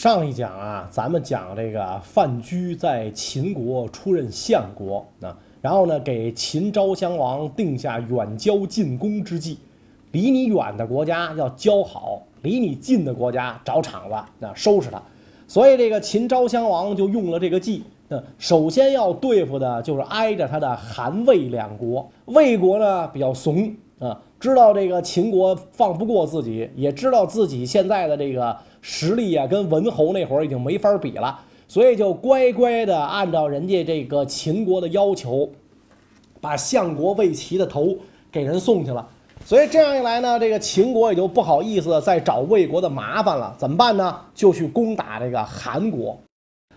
上一讲啊，咱们讲这个范雎在秦国出任相国啊，然后呢，给秦昭襄王定下远交近攻之计，离你远的国家要交好，离你近的国家找场子啊，收拾他。所以这个秦昭襄王就用了这个计，那首先要对付的就是挨着他的韩魏两国。魏国呢比较怂啊，知道这个秦国放不过自己，也知道自己现在的这个。实力啊，跟文侯那会儿已经没法比了，所以就乖乖的按照人家这个秦国的要求，把相国魏齐的头给人送去了。所以这样一来呢，这个秦国也就不好意思再找魏国的麻烦了。怎么办呢？就去攻打这个韩国。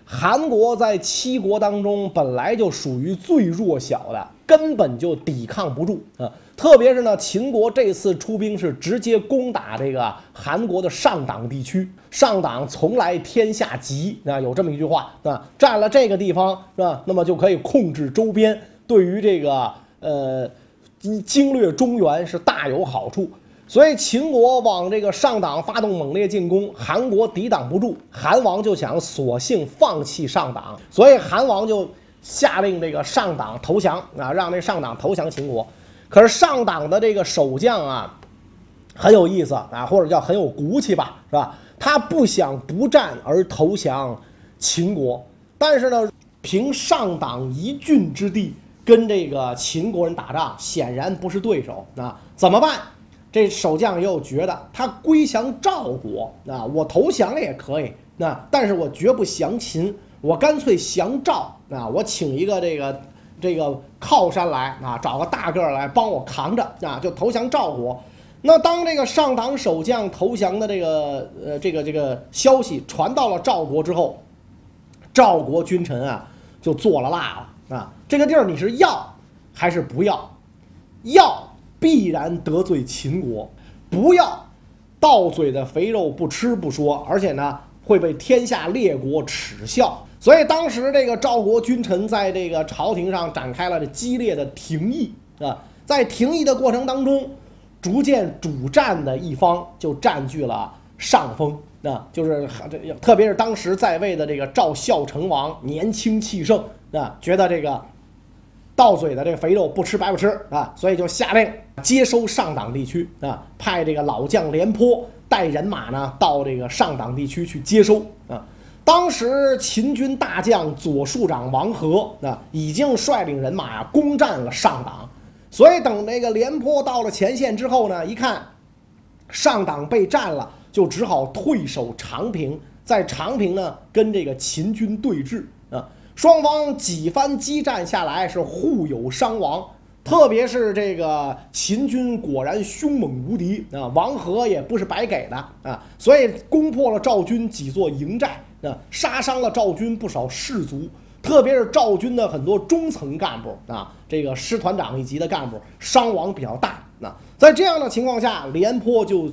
韩国在七国当中本来就属于最弱小的，根本就抵抗不住啊。特别是呢，秦国这次出兵是直接攻打这个韩国的上党地区。上党从来天下急啊，有这么一句话啊，占了这个地方是吧？那么就可以控制周边，对于这个呃经略中原是大有好处。所以秦国往这个上党发动猛烈进攻，韩国抵挡不住，韩王就想索性放弃上党，所以韩王就下令这个上党投降啊，让那上党投降秦国。可是上党的这个守将啊，很有意思啊，或者叫很有骨气吧，是吧？他不想不战而投降秦国，但是呢，凭上党一郡之地跟这个秦国人打仗，显然不是对手啊。怎么办？这守将又觉得他归降赵国啊，我投降也可以，那但是我绝不降秦，我干脆降赵啊，我请一个这个。这个靠山来啊，找个大个儿来帮我扛着啊，就投降赵国。那当这个上党守将投降的这个呃这个这个消息传到了赵国之后，赵国君臣啊就做了辣了啊。这个地儿你是要还是不要？要必然得罪秦国，不要到嘴的肥肉不吃不说，而且呢会被天下列国耻笑。所以当时这个赵国君臣在这个朝廷上展开了这激烈的廷议啊，在廷议的过程当中，逐渐主战的一方就占据了上风啊，就是特别是当时在位的这个赵孝成王年轻气盛啊，觉得这个到嘴的这个肥肉不吃白不吃啊，所以就下令接收上党地区啊，派这个老将廉颇带人马呢到这个上党地区去接收。当时秦军大将左庶长王和啊，已经率领人马呀攻占了上党，所以等那个廉颇到了前线之后呢，一看上党被占了，就只好退守长平，在长平呢跟这个秦军对峙啊，双方几番激战下来是互有伤亡，特别是这个秦军果然凶猛无敌啊，王和也不是白给的啊，所以攻破了赵军几座营寨。那杀伤了赵军不少士卒，特别是赵军的很多中层干部啊，这个师团长一级的干部伤亡比较大。那在这样的情况下，廉颇就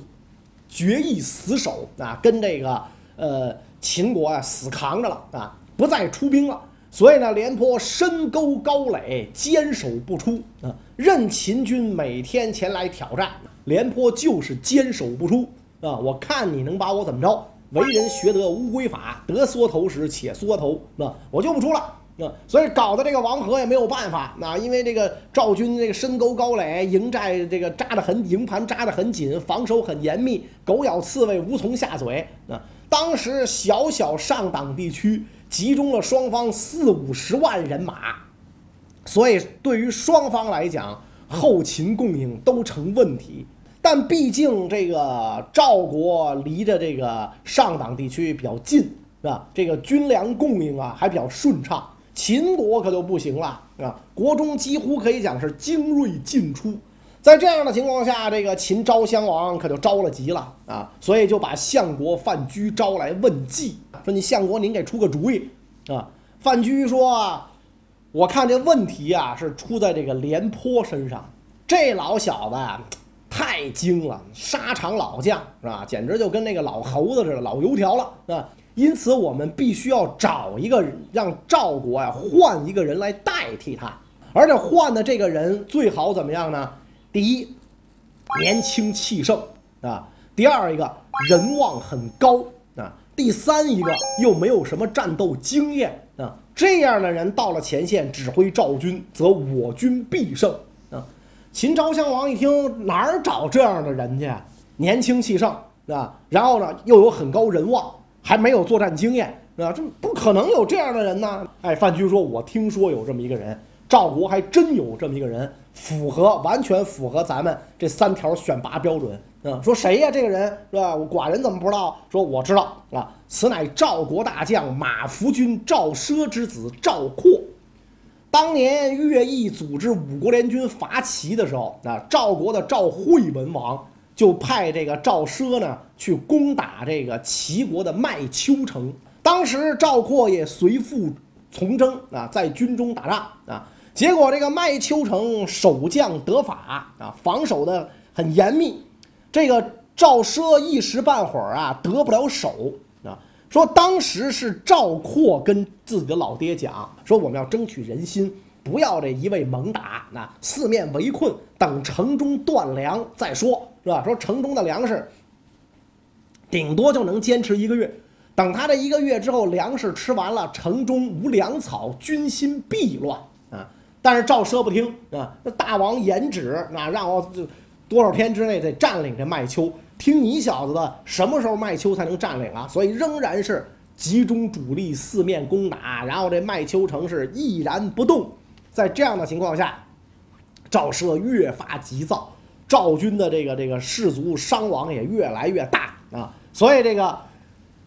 决意死守啊，跟这个呃秦国啊死扛着了啊，不再出兵了。所以呢，廉颇深沟高垒，坚守不出啊，任秦军每天前来挑战，廉颇就是坚守不出啊。我看你能把我怎么着？为人学得乌龟法，得缩头时且缩头，那我就不出了，那所以搞得这个王和也没有办法，那因为这个赵军这个深沟高垒，营寨这个扎得很，营盘扎得很紧，防守很严密，狗咬刺猬无从下嘴。那当时小小上党地区集中了双方四五十万人马，所以对于双方来讲，后勤供应都成问题。但毕竟这个赵国离着这个上党地区比较近，是吧？这个军粮供应啊还比较顺畅。秦国可就不行了，啊，国中几乎可以讲是精锐尽出。在这样的情况下，这个秦昭襄王可就着了急了啊，所以就把相国范雎招来问计，说：“你相国您给出个主意啊？”范雎说：“我看这问题啊是出在这个廉颇身上，这老小子。”太精了，沙场老将是吧？简直就跟那个老猴子似的，老油条了啊！因此，我们必须要找一个让赵国呀换一个人来代替他，而且换的这个人最好怎么样呢？第一，年轻气盛啊；第二一个人望很高啊；第三一个又没有什么战斗经验啊，这样的人到了前线指挥赵军，则我军必胜。秦昭襄王一听，哪儿找这样的人去？年轻气盛是吧，然后呢又有很高人望，还没有作战经验是吧，这不可能有这样的人呢。哎，范雎说：“我听说有这么一个人，赵国还真有这么一个人，符合完全符合咱们这三条选拔标准。”嗯，说谁呀？这个人是吧？我寡人怎么不知道？说我知道啊，此乃赵国大将马服君赵奢之子赵括。当年乐毅组织五国联军伐齐的时候，啊，赵国的赵惠文王就派这个赵奢呢去攻打这个齐国的麦丘城。当时赵括也随父从征啊，在军中打仗啊，结果这个麦丘城守将得法啊，防守的很严密。这个赵奢一时半会儿啊得不了手，说当时是赵括跟自己的老爹讲，说我们要争取人心，不要这一味猛打，那四面围困，等城中断粮再说，是吧？说城中的粮食顶多就能坚持一个月，等他这一个月之后粮食吃完了，城中无粮草，军心必乱啊！但是赵奢不听啊，那大王严旨，那让我就。多少天之内得占领这麦丘？听你小子的，什么时候麦丘才能占领啊？所以仍然是集中主力四面攻打，然后这麦丘城是毅然不动。在这样的情况下，赵奢越发急躁，赵军的这个这个士卒伤亡也越来越大啊。所以这个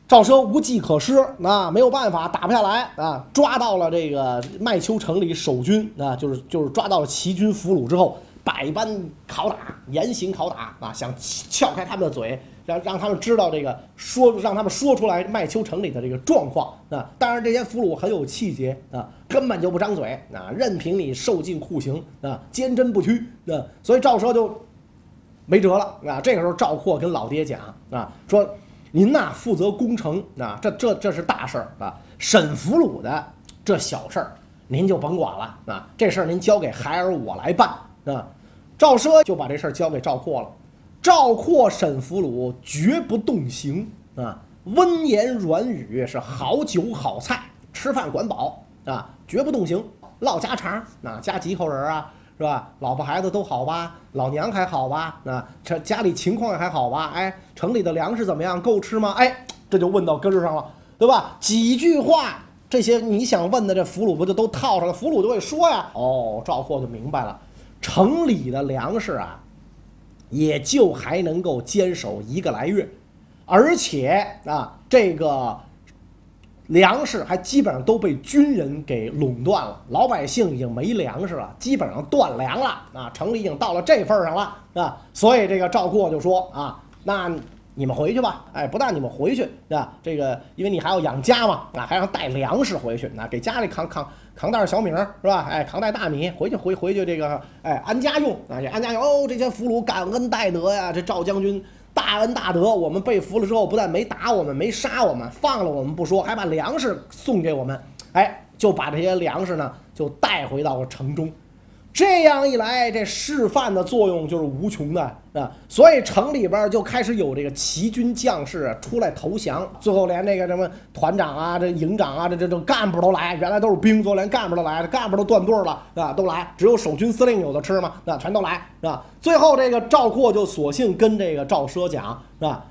赵奢无计可施啊，没有办法打不下来啊。抓到了这个麦丘城里守军啊，就是就是抓到了齐军俘虏之后。百般拷打，严刑拷打啊！想撬开他们的嘴，让让他们知道这个说，让他们说出来麦丘城里的这个状况啊！当然，这些俘虏很有气节啊，根本就不张嘴啊，任凭你受尽酷刑啊，坚贞不屈啊！所以赵奢就没辙了啊！这个时候，赵括跟老爹讲啊，说您呐负责攻城啊，这这这是大事儿啊，审俘虏的这小事儿您就甭管了啊，这事儿您交给孩儿我来办。啊，赵奢就把这事儿交给赵括了。赵括审俘虏绝不动刑啊，温言软语是好酒好菜，吃饭管饱啊，绝不动刑，唠家常啊，家几口人啊，是吧？老婆孩子都好吧？老娘还好吧？啊，这家里情况还好吧？哎，城里的粮食怎么样？够吃吗？哎，这就问到根儿上了，对吧？几句话，这些你想问的这俘虏不就都套上了？俘虏就会说呀。哦，赵括就明白了。城里的粮食啊，也就还能够坚守一个来月，而且啊，这个粮食还基本上都被军人给垄断了，老百姓已经没粮食了，基本上断粮了啊！城里已经到了这份上了啊！所以这个赵括就说啊，那。你们回去吧，哎，不但你们回去，对吧？这个，因为你还要养家嘛，啊，还要带粮食回去，那给家里扛扛扛袋小米儿是吧？哎，扛袋大米回去，回回去这个，哎，安家用啊，这安家用哦，这些俘虏感恩戴德呀，这赵将军大恩大德，我们被俘了之后，不但没打我们，没杀我们，放了我们不说，还把粮食送给我们，哎，就把这些粮食呢，就带回到了城中。这样一来，这示范的作用就是无穷的啊！所以城里边就开始有这个齐军将士出来投降，最后连这个什么团长啊、这营长啊、这这这干部都来，原来都是兵，最后连干部都来，这干部都断队了啊，都来，只有守军司令有的吃嘛，啊，全都来是吧？最后这个赵括就索性跟这个赵奢讲是吧？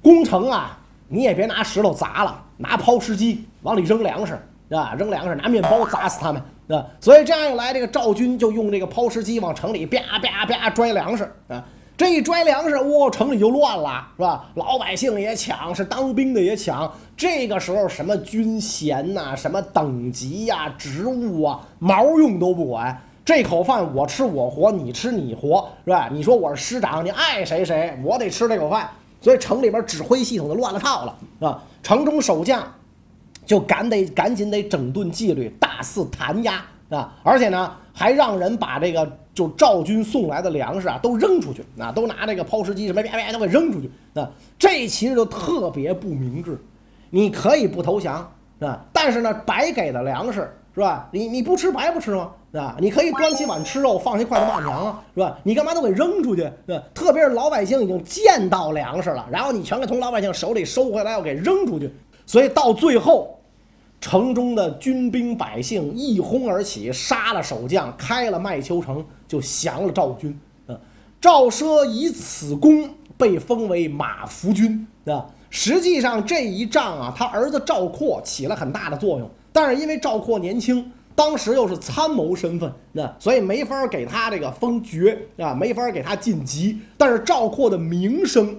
攻城啊，你也别拿石头砸了，拿抛石机往里扔粮食啊？扔粮食，拿面包砸死他们。啊，所以这样一来，这个赵军就用这个抛石机往城里啪啪啪拽粮食啊！这一拽粮食，哇，城里就乱了，是吧？老百姓也抢，是当兵的也抢。这个时候，什么军衔呐，什么等级呀、职务啊，毛用都不管。这口饭我吃我活，你吃你活，是吧？你说我是师长，你爱谁谁，我得吃这口饭。所以城里边指挥系统就乱了套了，是吧？城中守将。就赶得赶紧得整顿纪律，大肆弹压啊！而且呢，还让人把这个就赵军送来的粮食啊都扔出去啊，都拿这个抛石机什么啪啪都给扔出去啊！这其实就特别不明智。你可以不投降啊，但是呢，白给的粮食是吧？你你不吃白不吃吗？啊？你可以端起碗吃肉，放下筷子骂娘啊，是吧？你干嘛都给扔出去？是吧？特别是老百姓已经见到粮食了，然后你全给从老百姓手里收回来，要给扔出去，所以到最后，城中的军兵百姓一哄而起，杀了守将，开了麦丘城，就降了赵军。啊，赵奢以此功被封为马服君。啊，实际上这一仗啊，他儿子赵括起了很大的作用。但是因为赵括年轻，当时又是参谋身份，那所以没法给他这个封爵啊，没法给他晋级。但是赵括的名声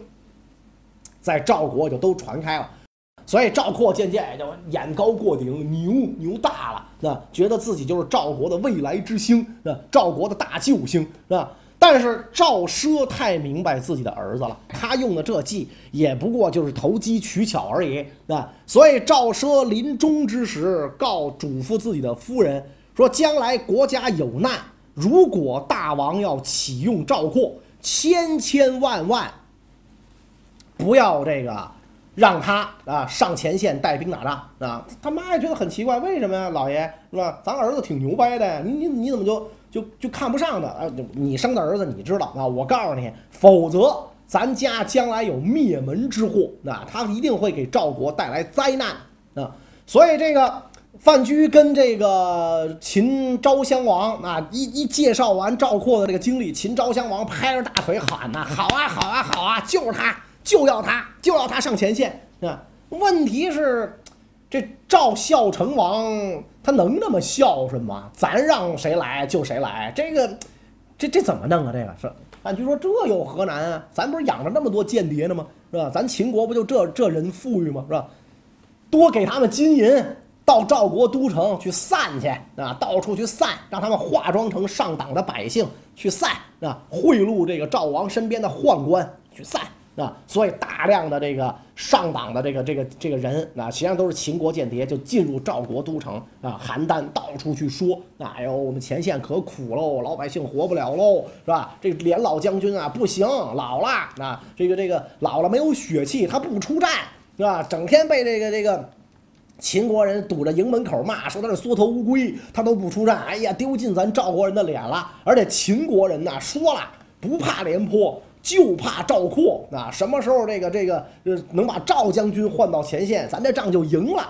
在赵国就都传开了，所以赵括渐渐也就眼高过顶，牛牛大了，那觉得自己就是赵国的未来之星，那赵国的大救星，是吧？但是赵奢太明白自己的儿子了，他用的这计也不过就是投机取巧而已啊。所以赵奢临终之时告嘱咐自己的夫人说：“将来国家有难，如果大王要启用赵括，千千万万不要这个让他啊上前线带兵打仗啊。”他妈也觉得很奇怪，为什么呀，老爷是吧？咱儿子挺牛掰的，你你你怎么就？就就看不上他啊！你生的儿子你知道啊？我告诉你，否则咱家将来有灭门之祸，那他一定会给赵国带来灾难啊！所以这个范雎跟这个秦昭襄王啊一一介绍完赵括的这个经历，秦昭襄王拍着大腿喊呐：“好啊，好啊，好啊！就是他，就要他，就要他上前线啊！”问题是。这赵孝成王他能那么孝顺吗？咱让谁来就谁来，这个，这这怎么弄啊？这个是，范雎说这有何难啊？咱不是养着那么多间谍呢吗？是吧？咱秦国不就这这人富裕吗？是吧？多给他们金银，到赵国都城去散去啊，到处去散，让他们化妆成上党的百姓去散啊，贿赂这个赵王身边的宦官去散。啊，所以大量的这个上党的这个这个这个人啊，实际上都是秦国间谍，就进入赵国都城啊，邯郸到处去说，哎呦，我们前线可苦喽，老百姓活不了喽，是吧？这连老将军啊，不行，老了啊，这个这个老了没有血气，他不出战，是吧？整天被这个这个秦国人堵着营门口骂，说他是缩头乌龟，他都不出战，哎呀，丢尽咱赵国人的脸了。而且秦国人呢说了，不怕廉颇。就怕赵括啊！什么时候这个这个呃能把赵将军换到前线，咱这仗就赢了。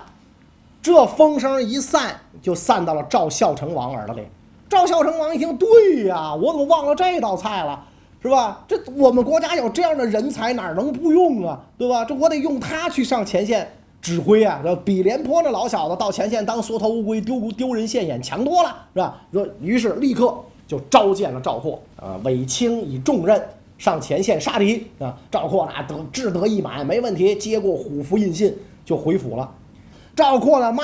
这风声一散，就散到了赵孝成王耳朵里。赵孝成王一听，对呀，我怎么忘了这道菜了，是吧？这我们国家有这样的人才，哪能不用啊？对吧？这我得用他去上前线指挥啊！这比廉颇那老小子到前线当缩头乌龟丢丢人现眼强多了，是吧？说于是立刻就召见了赵括啊，委卿以重任。上前线杀敌啊！赵括那得志得意满，没问题，接过虎符印信就回府了。赵括的妈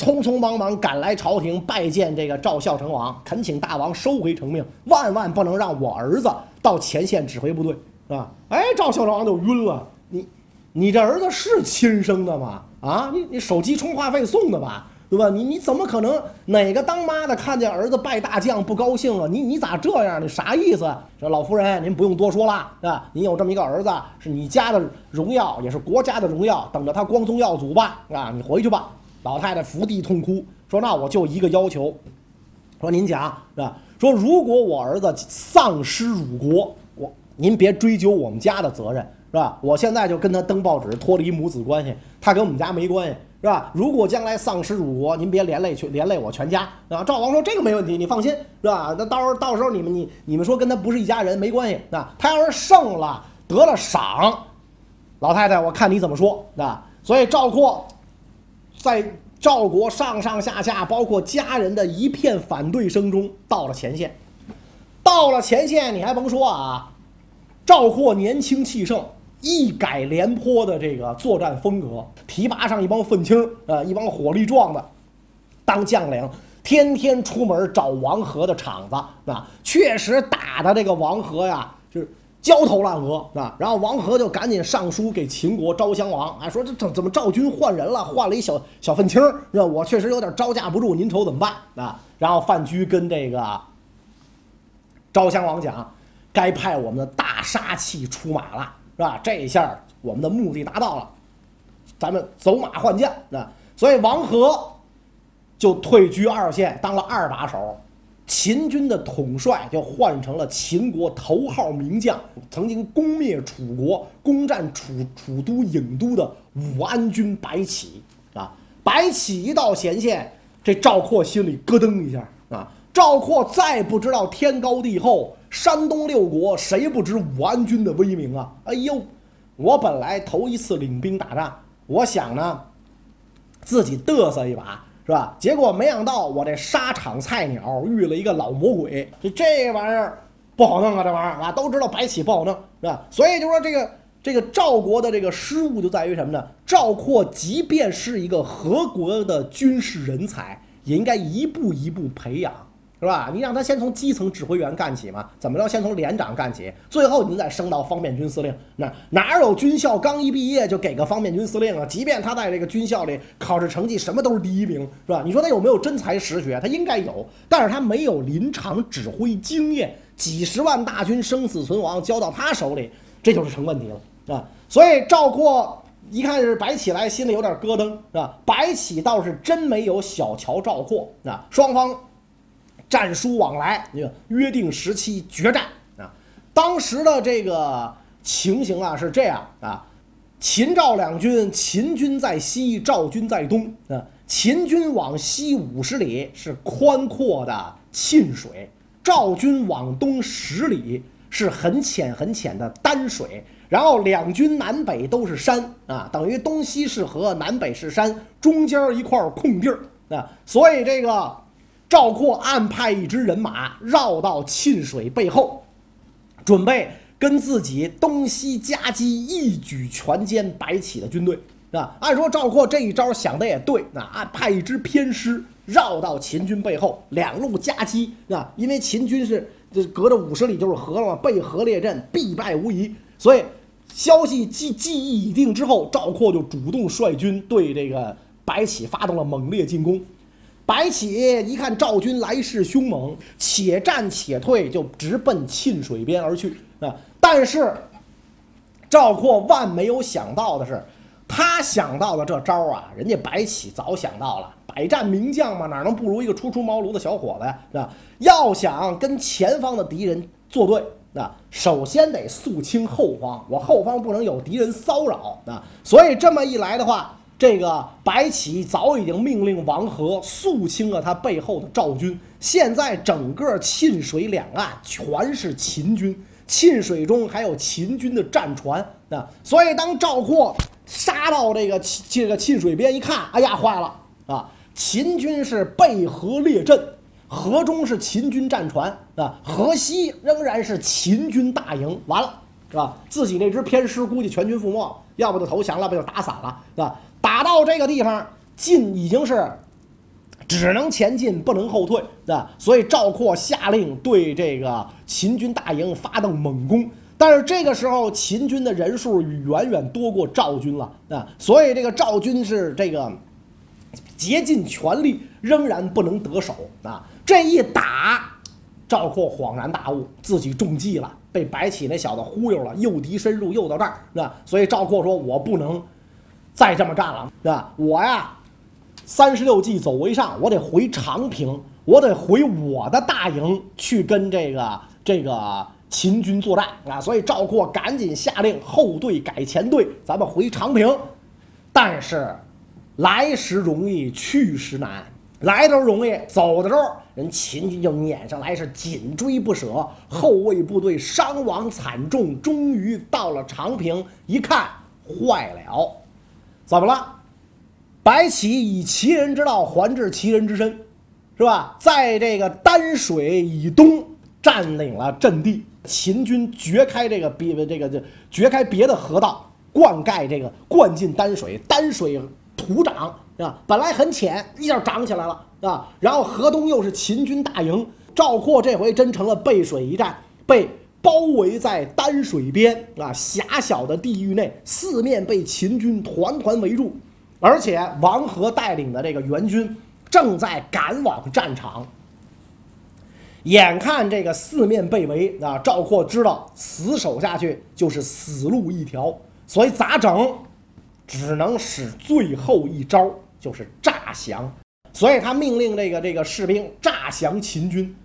匆匆忙忙赶来朝廷拜见这个赵孝成王，恳请大王收回成命，万万不能让我儿子到前线指挥部队，是吧？哎，赵孝成王就晕了，你你这儿子是亲生的吗？啊，你你手机充话费送的吧？对吧？你你怎么可能哪个当妈的看见儿子拜大将不高兴啊？你你咋这样？你啥意思？说老夫人，您不用多说了，是吧？您有这么一个儿子，是你家的荣耀，也是国家的荣耀，等着他光宗耀祖吧，啊，你回去吧。老太太伏地痛哭，说那我就一个要求，说您讲是吧？说如果我儿子丧失辱国，我您别追究我们家的责任，是吧？我现在就跟他登报纸脱离母子关系，他跟我们家没关系。是吧？如果将来丧失辱国，您别连累全连累我全家啊！赵王说这个没问题，你放心，是吧？那到时候到时候你们你你们说跟他不是一家人没关系啊。他要是胜了得了赏，老太太我看你怎么说啊？所以赵括在赵国上上下下包括家人的一片反对声中到了前线，到了前线你还甭说啊，赵括年轻气盛。一改廉颇的这个作战风格，提拔上一帮愤青啊，一帮火力壮的当将领，天天出门找王和的场子啊，确实打的这个王和呀，就是焦头烂额啊。然后王和就赶紧上书给秦国昭襄王啊，说这怎怎么赵军换人了，换了一小小愤青，是吧？我确实有点招架不住，您瞅怎么办啊？然后范雎跟这个昭襄王讲，该派我们的大杀器出马了。是吧？这一下我们的目的达到了，咱们走马换将啊！所以王和就退居二线，当了二把手。秦军的统帅就换成了秦国头号名将，曾经攻灭楚国、攻占楚楚都郢都的武安君白起啊。白起一到前线，这赵括心里咯噔一下啊。赵括再不知道天高地厚，山东六国谁不知武安君的威名啊？哎呦，我本来头一次领兵打仗，我想呢，自己嘚瑟一把。是吧？结果没想到我这沙场菜鸟遇了一个老魔鬼，这这玩意儿不好弄啊！这玩意儿啊，都知道白起不好弄，是吧？所以就说这个这个赵国的这个失误就在于什么呢？赵括即便是一个合国的军事人才，也应该一步一步培养。是吧？你让他先从基层指挥员干起嘛？怎么着？先从连长干起，最后你再升到方面军司令。那哪有军校刚一毕业就给个方面军司令啊？即便他在这个军校里考试成绩什么都是第一名，是吧？你说他有没有真才实学？他应该有，但是他没有临场指挥经验。几十万大军生死存亡交到他手里，这就是成问题了啊！所以赵括一看是白起来，心里有点咯噔，是吧？白起倒是真没有小瞧赵括啊，双方。战书往来，约定时期决战啊！当时的这个情形啊是这样啊：秦赵两军，秦军在西，赵军在东啊。秦军往西五十里是宽阔的沁水，赵军往东十里是很浅很浅的丹水。然后两军南北都是山啊，等于东西是河，南北是山，中间一块空地儿啊。所以这个。赵括暗派一支人马绕到沁水背后，准备跟自己东西夹击，一举全歼白起的军队。啊，按说赵括这一招想的也对，啊，派一支偏师绕到秦军背后，两路夹击。啊，因为秦军是这隔着五十里就是河了嘛，背河列阵，必败无疑。所以消息记记忆已定之后，赵括就主动率军对这个白起发动了猛烈进攻。白起一看赵军来势凶猛，且战且退，就直奔沁水边而去啊！但是赵括万没有想到的是，他想到的这招啊，人家白起早想到了。百战名将嘛，哪能不如一个初出茅庐的小伙子呀？是吧？要想跟前方的敌人作对，那首先得肃清后方，我后方不能有敌人骚扰啊！所以这么一来的话。这个白起早已经命令王和肃清了他背后的赵军，现在整个沁水两岸全是秦军，沁水中还有秦军的战船啊！所以当赵括杀到这个这个沁水边一看，哎呀，坏了啊！秦军是背河列阵，河中是秦军战船啊，河西仍然是秦军大营，完了是吧？自己那支偏师估计全军覆没，要不就投降了，不就打散了，是吧？打到这个地方，进已经是只能前进，不能后退，啊，所以赵括下令对这个秦军大营发动猛攻。但是这个时候，秦军的人数远远多过赵军了，啊，所以这个赵军是这个竭尽全力，仍然不能得手，啊，这一打，赵括恍然大悟，自己中计了，被白起那小子忽悠了，诱敌深入，诱到这儿，是吧？所以赵括说：“我不能。”再这么干了，是吧？我呀，三十六计走为上，我得回长平，我得回我的大营去跟这个这个秦军作战啊！所以赵括赶紧下令后队改前队，咱们回长平。但是来时容易去时难，来的时候容易，走的时候人秦军就撵上来，是紧追不舍，后卫部队伤亡惨重，终于到了长平，一看坏了。怎么了？白起以其人之道还治其人之身，是吧？在这个丹水以东占领了阵地，秦军掘开这个别这个这掘开别的河道，灌溉这个灌进丹水，丹水土长啊，本来很浅，一下涨起来了啊。然后河东又是秦军大营，赵括这回真成了背水一战，被。包围在丹水边啊，狭小的地域内，四面被秦军团团围住，而且王和带领的这个援军正在赶往战场。眼看这个四面被围啊，赵括知道死守下去就是死路一条，所以咋整？只能使最后一招，就是诈降。所以他命令这个这个士兵诈降秦军。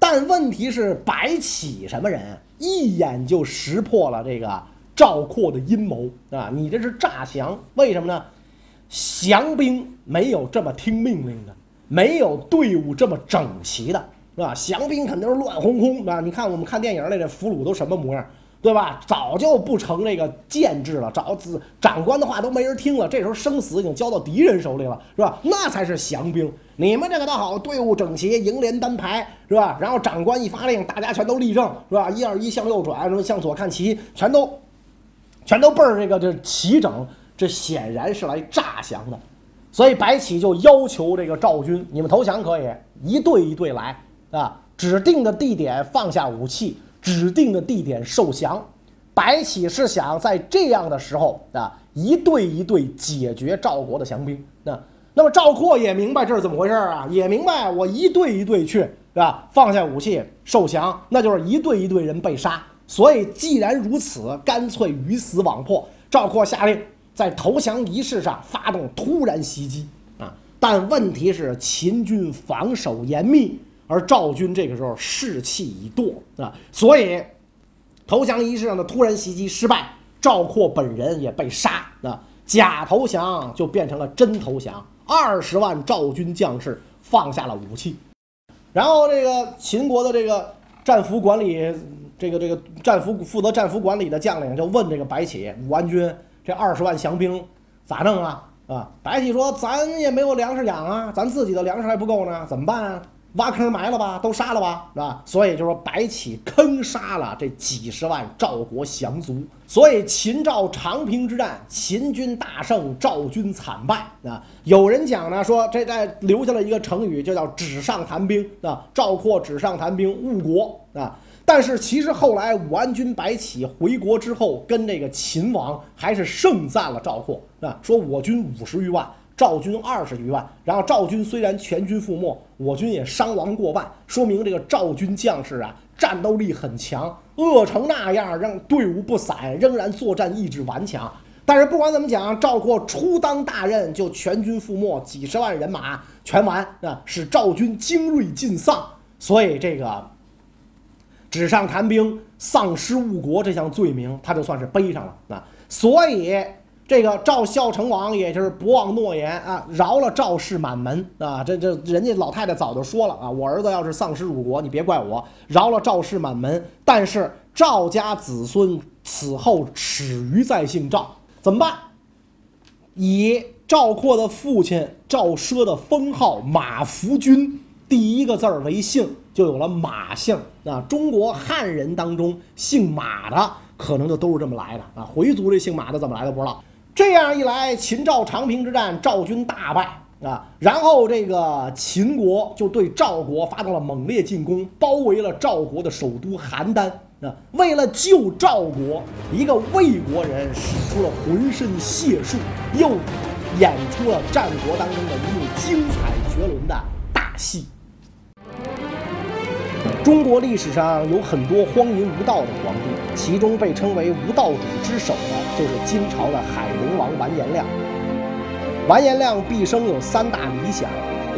但问题是，白起什么人？一眼就识破了这个赵括的阴谋啊！你这是诈降，为什么呢？降兵没有这么听命令的，没有队伍这么整齐的，是吧？降兵肯定是乱哄哄啊！你看我们看电影里的俘虏都什么模样？对吧？早就不成这个建制了，找子长官的话都没人听了。这时候生死已经交到敌人手里了，是吧？那才是降兵。你们这个倒好，队伍整齐，营连单排，是吧？然后长官一发令，大家全都立正，是吧？一二一向右转，什么向左看齐，全都，全都倍儿这个这齐整。这显然是来诈降的。所以白起就要求这个赵军，你们投降可以，一队一队来啊，指定的地点放下武器。指定的地点受降，白起是想在这样的时候啊，一队一队解决赵国的降兵。那那么赵括也明白这是怎么回事啊，也明白我一队一队去是吧？放下武器受降，那就是一队一队人被杀。所以既然如此，干脆鱼死网破。赵括下令在投降仪式上发动突然袭击啊，但问题是秦军防守严密。而赵军这个时候士气已堕啊，所以投降仪式上的突然袭击失败，赵括本人也被杀啊，假投降就变成了真投降，二十万赵军将士放下了武器，然后这个秦国的这个战俘管理，这个这个战俘负责战俘管理的将领就问这个白起，武安军这二十万降兵咋弄啊？啊，白起说咱也没有粮食养啊，咱自己的粮食还不够呢，怎么办啊？挖坑埋了吧，都杀了吧，是吧？所以就说白起坑杀了这几十万赵国降卒，所以秦赵长平之战，秦军大胜，赵军惨败啊。有人讲呢，说这在留下了一个成语，就叫纸上谈兵啊。赵括纸上谈兵误国啊。但是其实后来武安君白起回国之后，跟这个秦王还是盛赞了赵括啊，说我军五十余万。赵军二十余万，然后赵军虽然全军覆没，我军也伤亡过万，说明这个赵军将士啊战斗力很强，饿成那样让队伍不散，仍然作战意志顽强。但是不管怎么讲，赵括初当大任就全军覆没，几十万人马全完啊，使赵军精锐尽丧，所以这个纸上谈兵、丧失误国这项罪名，他就算是背上了啊，所以。这个赵孝成王也就是不忘诺言啊，饶了赵氏满门啊。这这人家老太太早就说了啊，我儿子要是丧失辱国，你别怪我，饶了赵氏满门。但是赵家子孙此后耻于再姓赵，怎么办？以赵括的父亲赵奢的封号马服君，第一个字儿为姓，就有了马姓啊。中国汉人当中姓马的，可能就都是这么来的啊。回族这姓马的怎么来的不知道。这样一来，秦赵长平之战，赵军大败啊！然后这个秦国就对赵国发动了猛烈进攻，包围了赵国的首都邯郸啊！为了救赵国，一个魏国人使出了浑身解数，又演出了战国当中的一幕精彩绝伦的大戏。中国历史上有很多荒淫无道的皇帝，其中被称为无道主之首的，就是金朝的海陵王完颜亮。完颜亮毕生有三大理想：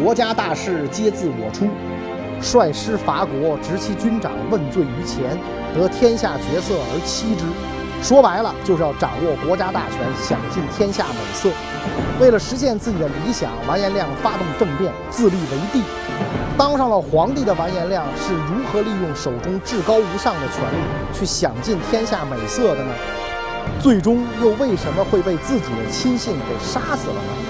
国家大事皆自我出，率师伐国，执其军长问罪于前，得天下绝色而妻之。说白了，就是要掌握国家大权，享尽天下美色。为了实现自己的理想，完颜亮发动政变，自立为帝。当上了皇帝的完颜亮是如何利用手中至高无上的权力去享尽天下美色的呢？最终又为什么会被自己的亲信给杀死了呢？